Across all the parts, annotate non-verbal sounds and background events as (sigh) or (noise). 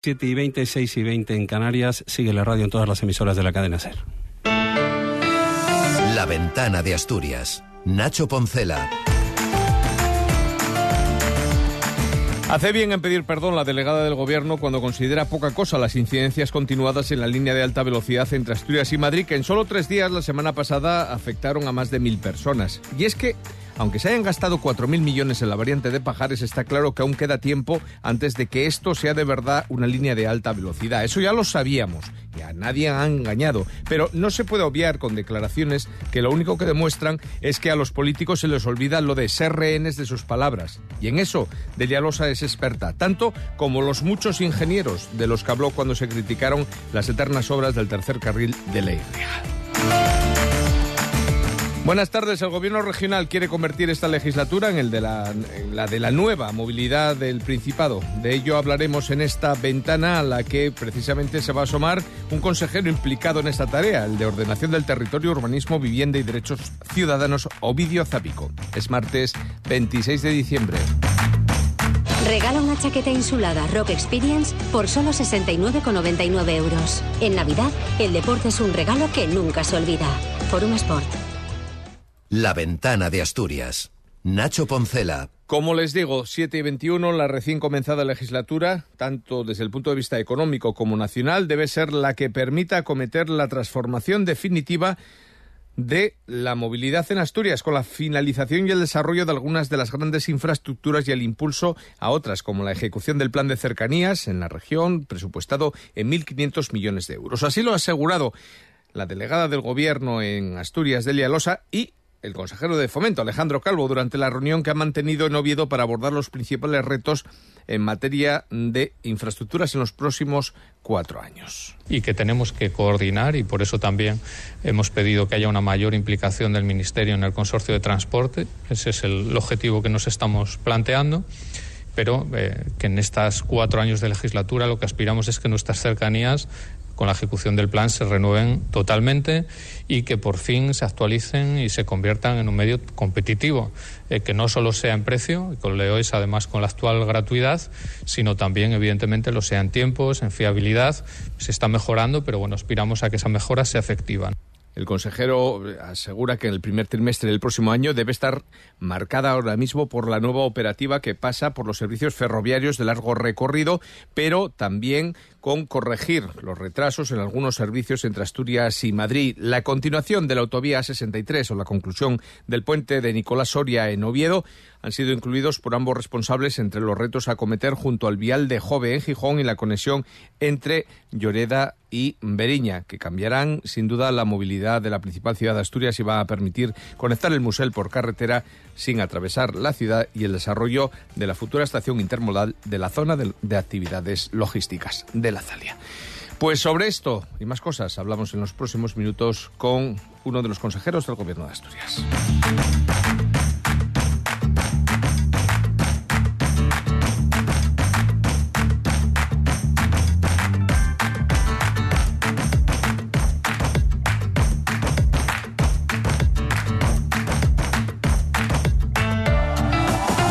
7 y 20, 6 y 20 en Canarias. Sigue la radio en todas las emisoras de la cadena SER. La ventana de Asturias. Nacho Poncela. Hace bien en pedir perdón la delegada del Gobierno cuando considera poca cosa las incidencias continuadas en la línea de alta velocidad entre Asturias y Madrid, que en solo tres días la semana pasada afectaron a más de mil personas. Y es que aunque se hayan gastado 4.000 millones en la variante de Pajares, está claro que aún queda tiempo antes de que esto sea de verdad una línea de alta velocidad. Eso ya lo sabíamos, y a nadie han engañado. Pero no se puede obviar con declaraciones que lo único que demuestran es que a los políticos se les olvida lo de ser rehenes de sus palabras. Y en eso, Delia Losa es experta, tanto como los muchos ingenieros de los que habló cuando se criticaron las eternas obras del tercer carril de la Buenas tardes. El Gobierno regional quiere convertir esta legislatura en, el de la, la, de la nueva movilidad del Principado. De ello hablaremos en esta ventana a la que precisamente se va a asomar un consejero implicado en esta tarea, el de Ordenación del Territorio, Urbanismo, Vivienda y Derechos Ciudadanos, Ovidio Zapico. Es martes 26 de diciembre. Regala una chaqueta insulada Rock Experience por solo 69,99 euros. En Navidad, el deporte es un regalo que nunca se olvida. Forum Sport. La ventana de Asturias. Nacho Poncela. Como les digo, 7 y 21, la recién comenzada legislatura, tanto desde el punto de vista económico como nacional, debe ser la que permita acometer la transformación definitiva de la movilidad en Asturias, con la finalización y el desarrollo de algunas de las grandes infraestructuras y el impulso a otras, como la ejecución del plan de cercanías en la región, presupuestado en 1.500 millones de euros. Así lo ha asegurado la delegada del Gobierno en Asturias, Delia Losa, y el consejero de Fomento, Alejandro Calvo, durante la reunión que ha mantenido en Oviedo para abordar los principales retos en materia de infraestructuras en los próximos cuatro años. Y que tenemos que coordinar y por eso también hemos pedido que haya una mayor implicación del Ministerio en el consorcio de transporte. Ese es el objetivo que nos estamos planteando pero eh, que en estos cuatro años de legislatura lo que aspiramos es que nuestras cercanías con la ejecución del plan se renueven totalmente y que por fin se actualicen y se conviertan en un medio competitivo, eh, que no solo sea en precio, y con Leois además con la actual gratuidad, sino también evidentemente lo sea en tiempos, en fiabilidad. Se está mejorando, pero bueno, aspiramos a que esa mejora sea efectiva. El consejero asegura que el primer trimestre del próximo año debe estar marcada ahora mismo por la nueva operativa que pasa por los servicios ferroviarios de largo recorrido, pero también con corregir los retrasos en algunos servicios entre Asturias y Madrid, la continuación de la autovía 63 o la conclusión del puente de Nicolás Soria en Oviedo han sido incluidos por ambos responsables entre los retos a cometer junto al vial de Jove en Gijón y la conexión entre Lloreda y Beriña, que cambiarán sin duda la movilidad de la principal ciudad de Asturias y va a permitir conectar el Musel por carretera sin atravesar la ciudad y el desarrollo de la futura estación intermodal de la zona de, de actividades logísticas la Zalia. Pues sobre esto y más cosas hablamos en los próximos minutos con uno de los consejeros del Gobierno de Asturias.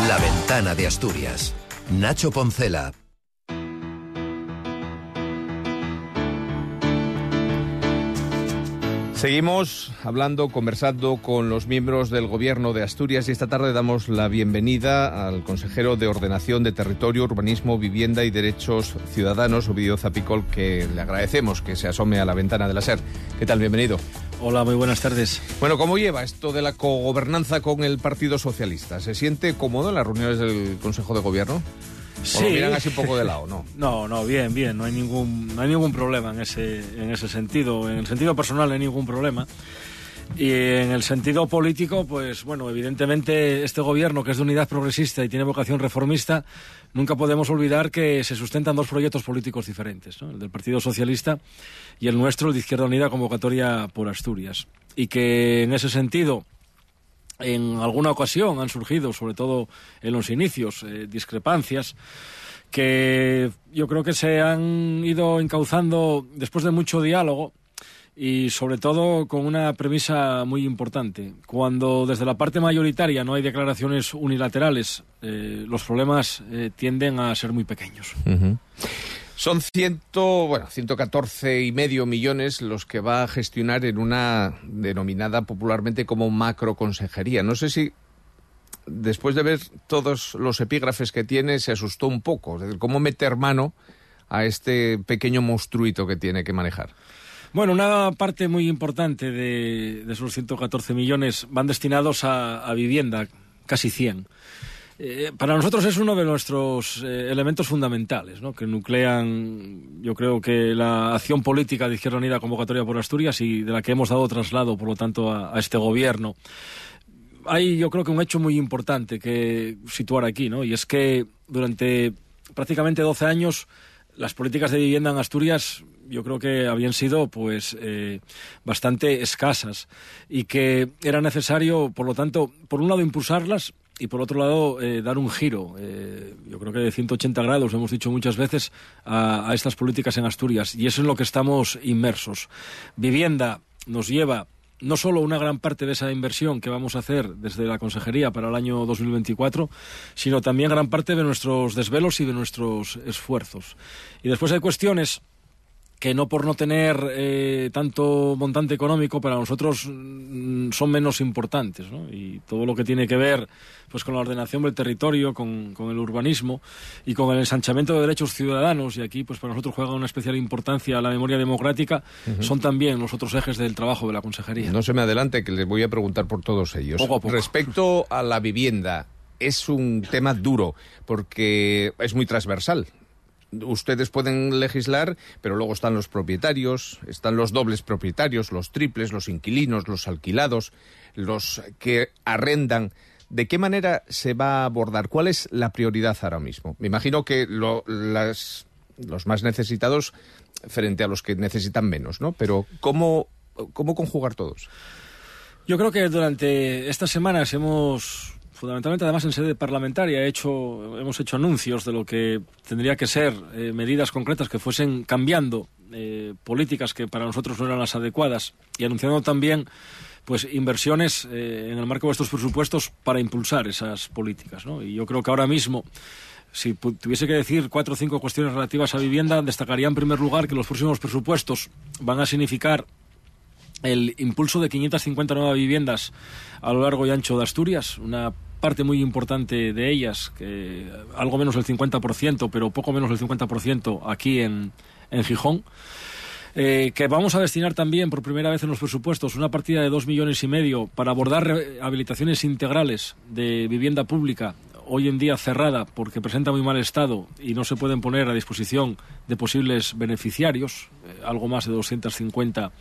La ventana de Asturias. Nacho Poncela. Seguimos hablando, conversando con los miembros del Gobierno de Asturias y esta tarde damos la bienvenida al consejero de Ordenación de Territorio, Urbanismo, Vivienda y Derechos Ciudadanos, Ovidio Zapicol, que le agradecemos que se asome a la ventana de la SER. ¿Qué tal? Bienvenido. Hola, muy buenas tardes. Bueno, ¿cómo lleva esto de la cogobernanza con el Partido Socialista? ¿Se siente cómodo en las reuniones del Consejo de Gobierno? Sí. ¿O lo miran así un poco de lado, no? (laughs) No, no, bien, bien, no hay ningún, no hay ningún problema en ese, en ese sentido. En el sentido personal no hay ningún problema. Y en el sentido político, pues bueno, evidentemente este gobierno que es de unidad progresista y tiene vocación reformista, nunca podemos olvidar que se sustentan dos proyectos políticos diferentes, ¿no? el del Partido Socialista y el nuestro, el de Izquierda Unida, convocatoria por Asturias. Y que en ese sentido, en alguna ocasión han surgido, sobre todo en los inicios, eh, discrepancias que yo creo que se han ido encauzando después de mucho diálogo y sobre todo con una premisa muy importante. Cuando desde la parte mayoritaria no hay declaraciones unilaterales, eh, los problemas eh, tienden a ser muy pequeños. Uh. Son ciento, bueno, 114 y medio millones los que va a gestionar en una denominada popularmente como macroconsejería. No sé si después de ver todos los epígrafes que tiene se asustó un poco. ¿Cómo meter mano a este pequeño monstruito que tiene que manejar? Bueno, una parte muy importante de, esos 114 millones van destinados a, a vivienda, casi 100. Eh, para nosotros es uno de nuestros eh, elementos fundamentales, ¿no? que nuclean, yo creo que la acción política de Izquierda Unida Convocatoria por Asturias y de la que hemos dado traslado, por lo tanto, a, este gobierno. Hay, yo creo que un hecho muy importante que situar aquí, ¿no? y es que durante prácticamente 12 años las políticas de vivienda en Asturias yo creo que habían sido pues eh, bastante escasas y que era necesario, por lo tanto, por un lado impulsarlas y por otro lado eh, dar un giro, eh, yo creo que de 180 grados, hemos dicho muchas veces, a, estas políticas en Asturias. Y eso es en lo que estamos inmersos. Vivienda nos lleva no solo una gran parte de esa inversión que vamos a hacer desde la Consejería para el año 2024, sino también gran parte de nuestros desvelos y de nuestros esfuerzos. Y después hay cuestiones que no por no tener eh, tanto montante económico para nosotros mm, son menos importantes ¿no? y todo lo que tiene que ver pues con la ordenación del territorio con, el urbanismo y con el ensanchamiento de derechos ciudadanos y aquí pues para nosotros juega una especial importancia la memoria democrática son también los otros ejes del trabajo de la consejería. No se me adelante que les voy a preguntar por todos ellos. Respecto a la vivienda es un tema duro porque es muy transversal ustedes pueden legislar, pero luego están los propietarios, están los dobles propietarios, los triples, los inquilinos, los alquilados, los que arrendan. ¿De qué manera se va a abordar? ¿Cuál es la prioridad ahora mismo? Me imagino que los más necesitados frente a los que necesitan menos, ¿no? Pero ¿cómo, cómo conjugar todos? Yo creo que durante estas semanas hemos fundamentalmente además en sede parlamentaria hemos hecho anuncios de lo que tendría que ser eh, medidas concretas que fuesen cambiando eh, políticas que para nosotros no eran las adecuadas y anunciando también pues inversiones eh, en el marco de estos presupuestos para impulsar esas políticas. Y yo creo que ahora mismo si tuviese que decir cuatro o cinco cuestiones relativas a vivienda, destacaría en primer lugar que los próximos presupuestos van a significar el impulso de 550 nuevas viviendas a lo largo y ancho de Asturias, una parte muy importante de ellas, que algo menos del 50%, pero poco menos del 50% aquí en, en Gijón. Eh, que vamos a destinar también por primera vez en los presupuestos una partida de dos millones y medio para abordar rehabilitaciones integrales de vivienda pública hoy en día cerrada porque presenta muy mal estado y no se pueden poner a disposición de posibles beneficiarios, eh, algo más de 250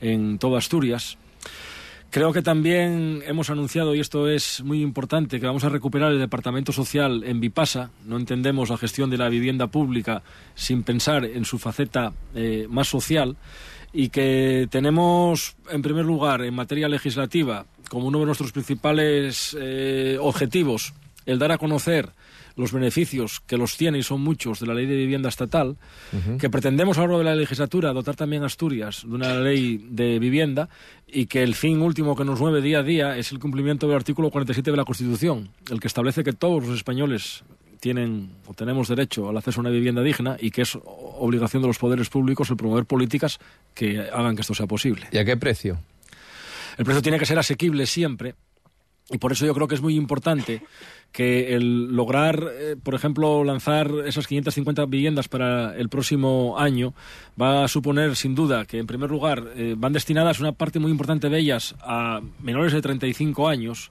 en toda Asturias. Creo que también hemos anunciado, y esto es muy importante, que vamos a recuperar el departamento social en Vipasa. No entendemos la gestión de la vivienda pública sin pensar en su faceta eh, más social y que tenemos, en primer lugar, en materia legislativa, como uno de nuestros principales eh, objetivos, el dar a conocer los beneficios que los tiene y son muchos de la ley de vivienda estatal, que pretendemos a lo largo de la legislatura dotar también a Asturias de una ley de vivienda y que el fin último que nos mueve día a día es el cumplimiento del artículo 47 de la Constitución, el que establece que todos los españoles tienen o tenemos derecho al acceso a una vivienda digna y que es obligación de los poderes públicos el promover políticas que hagan que esto sea posible. ¿Y a qué precio? El precio tiene que ser asequible siempre y por eso yo creo que es muy importante que el lograr, eh, por ejemplo, lanzar esas 550 viviendas para el próximo año va a suponer, sin duda, que en primer lugar eh, van destinadas una parte muy importante de ellas a menores de 35 años.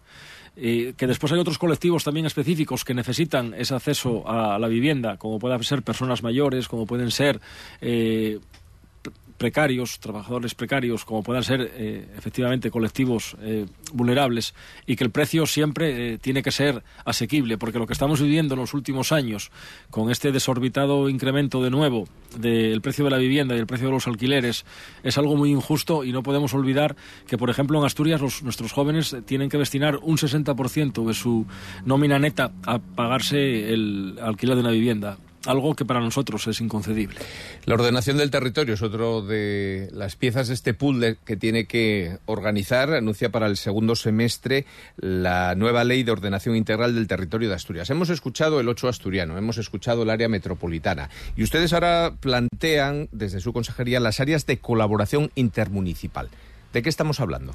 Eh, que después hay otros colectivos también específicos que necesitan ese acceso a la vivienda, como pueden ser personas mayores, como pueden ser precarios, trabajadores precarios, como puedan ser eh, efectivamente colectivos eh, vulnerables, y que el precio siempre eh, tiene que ser asequible, porque lo que estamos viviendo en los últimos años, con este desorbitado incremento de nuevo del precio de la vivienda y el precio de los alquileres, es algo muy injusto y no podemos olvidar que, por ejemplo, en Asturias nuestros jóvenes tienen que destinar un 60% de su nómina neta a pagarse el alquiler de una vivienda algo que para nosotros es inconcebible. La ordenación del territorio es otro de las piezas de este puzzle que tiene que organizar. Anuncia para el segundo semestre la nueva ley de ordenación integral del territorio de Asturias. Hemos escuchado el 8 asturiano, hemos escuchado el área metropolitana y ustedes ahora plantean desde su consejería las áreas de colaboración intermunicipal. ¿De qué estamos hablando?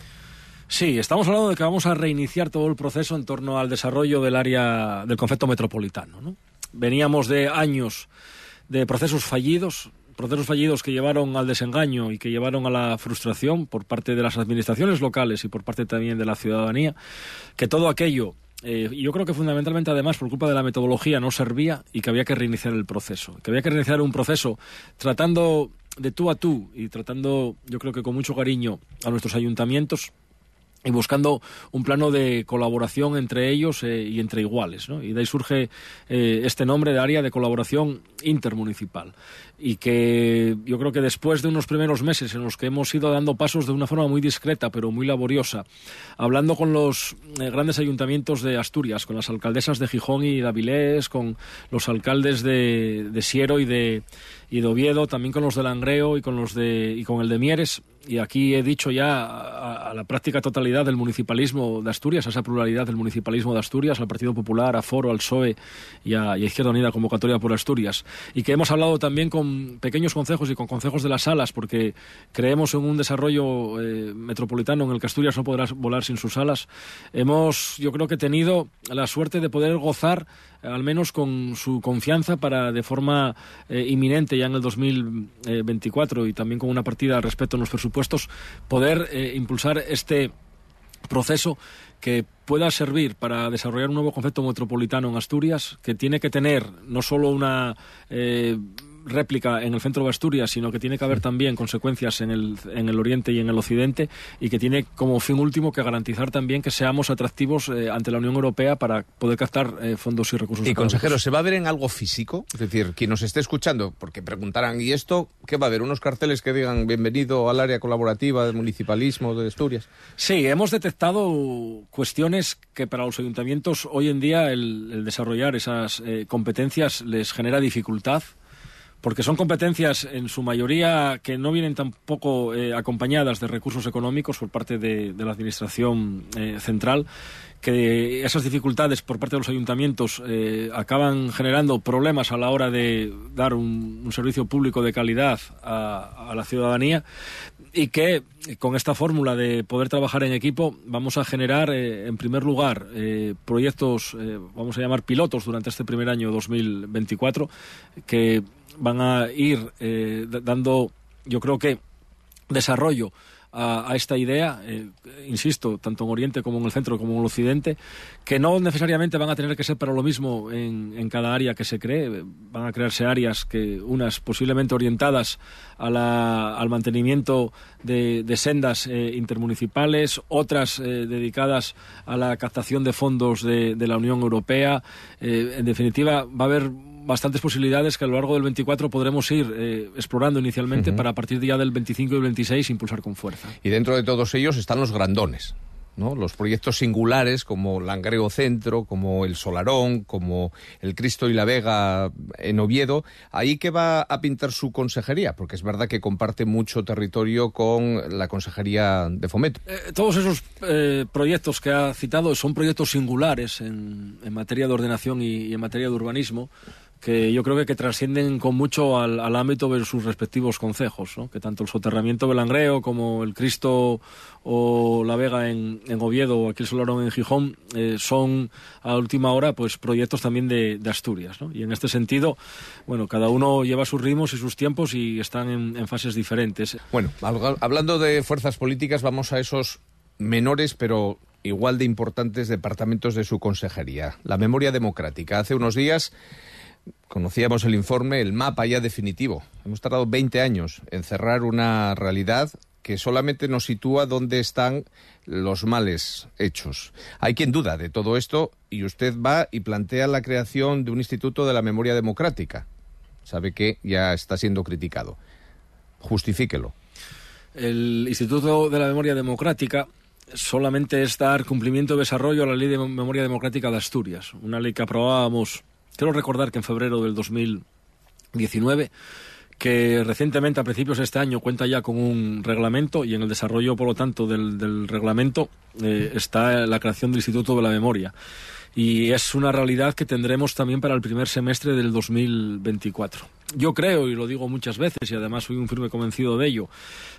Sí, estamos hablando de que vamos a reiniciar todo el proceso en torno al desarrollo del área del concepto metropolitano. ¿no? Veníamos de años de procesos fallidos, procesos fallidos que llevaron al desengaño y que llevaron a la frustración por parte de las administraciones locales y por parte también de la ciudadanía, que todo aquello eh, yo creo que fundamentalmente además por culpa de la metodología no servía y que había que reiniciar el proceso, que había que reiniciar un proceso tratando de tú a tú y tratando yo creo que con mucho cariño a nuestros ayuntamientos y buscando un plano de colaboración entre ellos eh, y entre iguales. ¿no? Y de ahí surge eh, este nombre de área de colaboración intermunicipal. Y que yo creo que después de unos primeros meses en los que hemos ido dando pasos de una forma muy discreta, pero muy laboriosa, hablando con los eh, grandes ayuntamientos de Asturias, con las alcaldesas de Gijón y de Avilés, con los alcaldes de, de Siero y de, y de Oviedo, también con los de Langreo y con, los de, y con el de Mieres, y aquí he dicho ya a, la práctica totalidad del municipalismo de Asturias, a esa pluralidad del municipalismo de Asturias, al Partido Popular, a Foro, al PSOE y a, Izquierda Unida Convocatoria por Asturias. Y que hemos hablado también con pequeños concejos y con concejos de las salas, porque creemos en un desarrollo eh, metropolitano en el que Asturias no podrá volar sin sus salas. Hemos, yo creo que, tenido la suerte de poder gozar al menos con su confianza para de forma eh, inminente ya en el 2024 y también con una partida respecto a los presupuestos poder eh, impulsar este proceso que pueda servir para desarrollar un nuevo concepto metropolitano en Asturias, que tiene que tener no solo una eh, réplica en el centro de Asturias, sino que tiene que haber también consecuencias en el, en el oriente y en el occidente y que tiene como fin último que garantizar también que seamos atractivos eh, ante la Unión Europea para poder captar eh, fondos y recursos. Y consejero, ¿se va a ver en algo físico? Es decir, quien nos esté escuchando, porque preguntarán, ¿y esto qué va a haber? ¿Unos carteles que digan bienvenido al área colaborativa del municipalismo de Asturias? Sí, hemos detectado cuestiones que para los ayuntamientos hoy en día el, el desarrollar esas eh, competencias les genera dificultad porque son competencias en su mayoría que no vienen tampoco eh, acompañadas de recursos económicos por parte de, la Administración eh, central, que esas dificultades por parte de los ayuntamientos eh, acaban generando problemas a la hora de dar un, servicio público de calidad a, a la ciudadanía y que con esta fórmula de poder trabajar en equipo vamos a generar, en primer lugar, proyectos, vamos a llamar pilotos durante este primer año 2024, que van a ir dando, yo creo que, desarrollo a, esta idea, eh, insisto, tanto en Oriente como en el centro como en el Occidente, que no necesariamente van a tener que ser para lo mismo en, en cada área que se cree. Van a crearse áreas que, unas posiblemente orientadas a la, al mantenimiento de, de sendas eh, intermunicipales, otras eh, dedicadas a la captación de fondos de, de la Unión Europea. Eh, en definitiva, va a haber bastantes posibilidades que a lo largo del 24 podremos ir eh, explorando inicialmente uh -huh. para a partir ya del 25 y el 26 impulsar con fuerza. Y dentro de todos ellos están los grandones. ¿no? Los proyectos singulares como Langreo Centro, como el Solarón, como el Cristo y la Vega en Oviedo, ahí que va a pintar su consejería, porque es verdad que comparte mucho territorio con la consejería de Fomento. Eh, todos esos eh, proyectos que ha citado son proyectos singulares en, en materia de ordenación y, y en materia de urbanismo que yo creo que, que trascienden con mucho al, al, ámbito de sus respectivos concejos, ¿no? que tanto el soterramiento de Langreo como el Cristo o la Vega en, en Oviedo o aquí el Solarón en Gijón eh, son a última hora pues proyectos también de, de Asturias. ¿no? Y en este sentido, bueno, cada uno lleva sus ritmos y sus tiempos y están en fases diferentes. Bueno, hablando de fuerzas políticas, vamos a esos menores pero igual de importantes departamentos de su consejería. La memoria democrática. Hace unos días conocíamos el informe, el mapa ya definitivo. Hemos tardado 20 años en cerrar una realidad que solamente nos sitúa dónde están los males hechos. Hay quien duda de todo esto y usted va y plantea la creación de un Instituto de la Memoria Democrática. Sabe que ya está siendo criticado. Justifíquelo. El Instituto de la Memoria Democrática solamente es dar cumplimiento y desarrollo a la Ley de Memoria Democrática de Asturias, una ley que aprobábamos Quiero recordar que en febrero del 2000 19 que recientemente, a principios de este año, cuenta ya con un reglamento y en el desarrollo, por lo tanto, del, reglamento eh, está la creación del Instituto de la Memoria. Y es una realidad que tendremos también para el primer semestre del 2024. Yo creo, y lo digo muchas veces, y además soy un firme convencido de ello,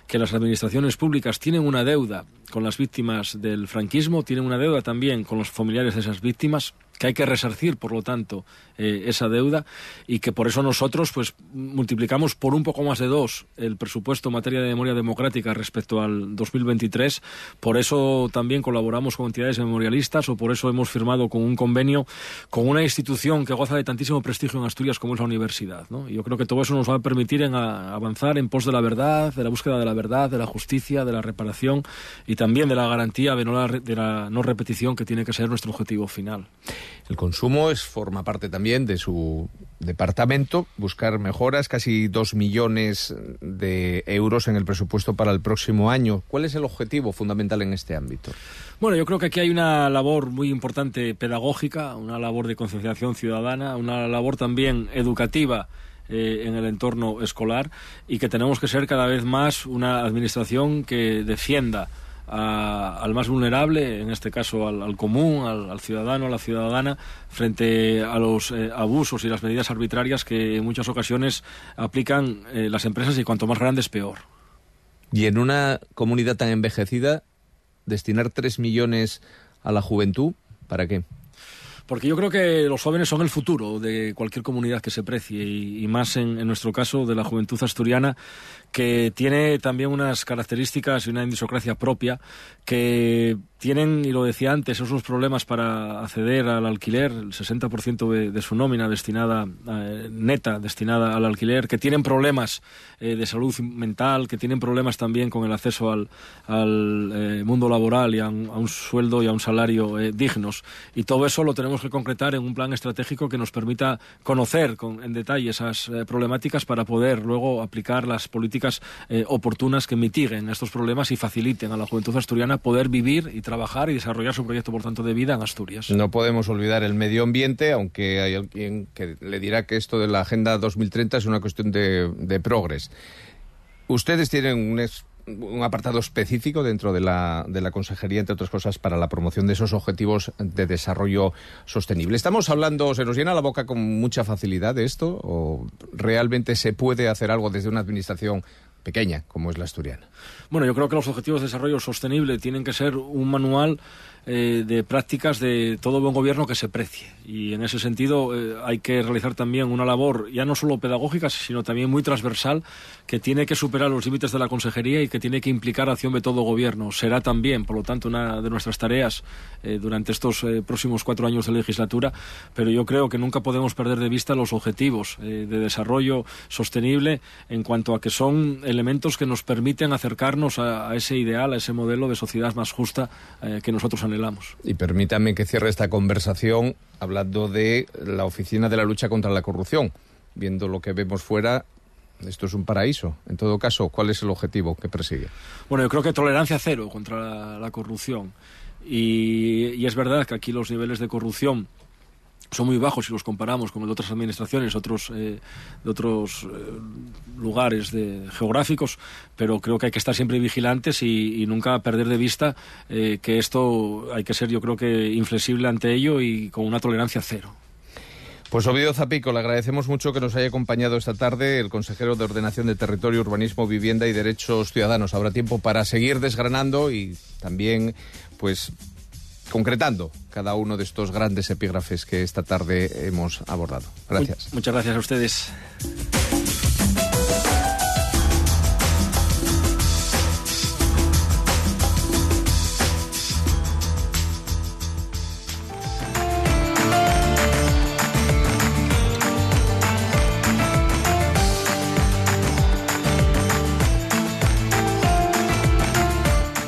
que las administraciones públicas tienen una deuda con las víctimas del franquismo, tienen una deuda también con los familiares de esas víctimas, que hay que resarcir, por lo tanto, eh, esa deuda y que por eso nosotros pues multiplicamos por un poco más de dos el presupuesto en materia de memoria democrática respecto al 2023. Por eso también colaboramos con entidades memorialistas o por eso hemos firmado con un convenio con una institución que goza de tantísimo prestigio en Asturias como es la universidad. ¿no? Yo creo que todo eso nos va a permitir en avanzar en pos de la verdad, de la búsqueda de la verdad, de la justicia, de la reparación y también de la garantía de no, de la no repetición que tiene que ser nuestro objetivo final. El consumo es, forma parte también de su departamento, buscar mejoras, casi dos millones de euros en el presupuesto para el próximo año. ¿Cuál es el objetivo fundamental en este ámbito? Bueno, yo creo que aquí hay una labor muy importante pedagógica, una labor de concienciación ciudadana, una labor también educativa eh, en el entorno escolar y que tenemos que ser cada vez más una administración que defienda al más vulnerable, en este caso al, común, al, ciudadano, a la ciudadana, frente a los eh, abusos y las medidas arbitrarias que en muchas ocasiones aplican eh, las empresas y cuanto más grandes peor. Y en una comunidad tan envejecida, destinar tres millones a la juventud, ¿para qué? Porque yo creo que los jóvenes son el futuro de cualquier comunidad que se precie y, más en, nuestro caso de la juventud asturiana que tiene también unas características y una indisocracia propia que tienen, y lo decía antes, esos problemas para acceder al alquiler, el 60% de, su nómina destinada, eh, neta, destinada al alquiler, que tienen problemas eh, de salud mental, que tienen problemas también con el acceso al, eh, mundo laboral y a un, sueldo y a un salario dignos. Y todo eso lo tenemos que concretar en un plan estratégico que nos permita conocer en detalle esas problemáticas para poder luego aplicar las políticas oportunas que mitiguen estos problemas y faciliten a la juventud asturiana poder vivir y trabajar y desarrollar su proyecto, por tanto, de vida en Asturias. No podemos olvidar el medio ambiente, aunque hay alguien que le dirá que esto de la Agenda 2030 es una cuestión de, de progres. Ustedes tienen un, un apartado específico dentro de la, de la Consejería, entre otras cosas, para la promoción de esos objetivos de desarrollo sostenible. ¿Estamos hablando, se nos llena la boca con mucha facilidad de esto o realmente se puede hacer algo desde una administración pequeña como es la asturiana? Bueno, yo creo que los objetivos de desarrollo sostenible tienen que ser un manual eh, de prácticas de todo buen gobierno que se precie. Y en ese sentido eh, hay que realizar también una labor ya no solo pedagógica, sino también muy transversal, que tiene que superar los límites de la consejería y que tiene que implicar acción de todo gobierno. Será también, por lo tanto, una de nuestras tareas eh, durante estos próximos cuatro años de legislatura, pero yo creo que nunca podemos perder de vista los objetivos de desarrollo sostenible en cuanto a que son elementos que nos permiten acercarnos a, a ese ideal, a ese modelo de sociedad más justa que nosotros anhelamos. Y permítame que cierre esta conversación hablando de la Oficina de la Lucha contra la Corrupción. Viendo lo que vemos fuera, esto es un paraíso. En todo caso, ¿cuál es el objetivo que persigue? Bueno, yo creo que tolerancia cero contra la, corrupción. y, es verdad que aquí los niveles de corrupción son muy bajos si los comparamos con otras administraciones, otros, eh, de otros eh, lugares geográficos, pero creo que hay que estar siempre vigilantes y, nunca perder de vista eh, que esto hay que ser, yo creo que, inflexible ante ello y con una tolerancia cero. Pues Ovidio Zapico, le agradecemos mucho que nos haya acompañado esta tarde el consejero de Ordenación de Territorio, Urbanismo, Vivienda y Derechos Ciudadanos. Habrá tiempo para seguir desgranando y también, pues, concretando cada uno de estos grandes epígrafes que esta tarde hemos abordado. Gracias. Muchas gracias a ustedes.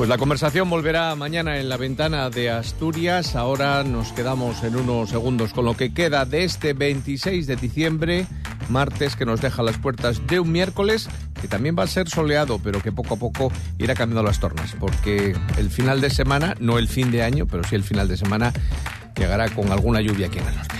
Pues la conversación volverá mañana en la ventana de Asturias. Ahora nos quedamos en unos segundos con lo que queda de este 26 de diciembre, martes que nos deja las puertas de un miércoles que también va a ser soleado, pero que poco a poco irá cambiando las tornas, porque el final de semana, no el fin de año, pero sí el final de semana, llegará con alguna lluvia aquí en el norte.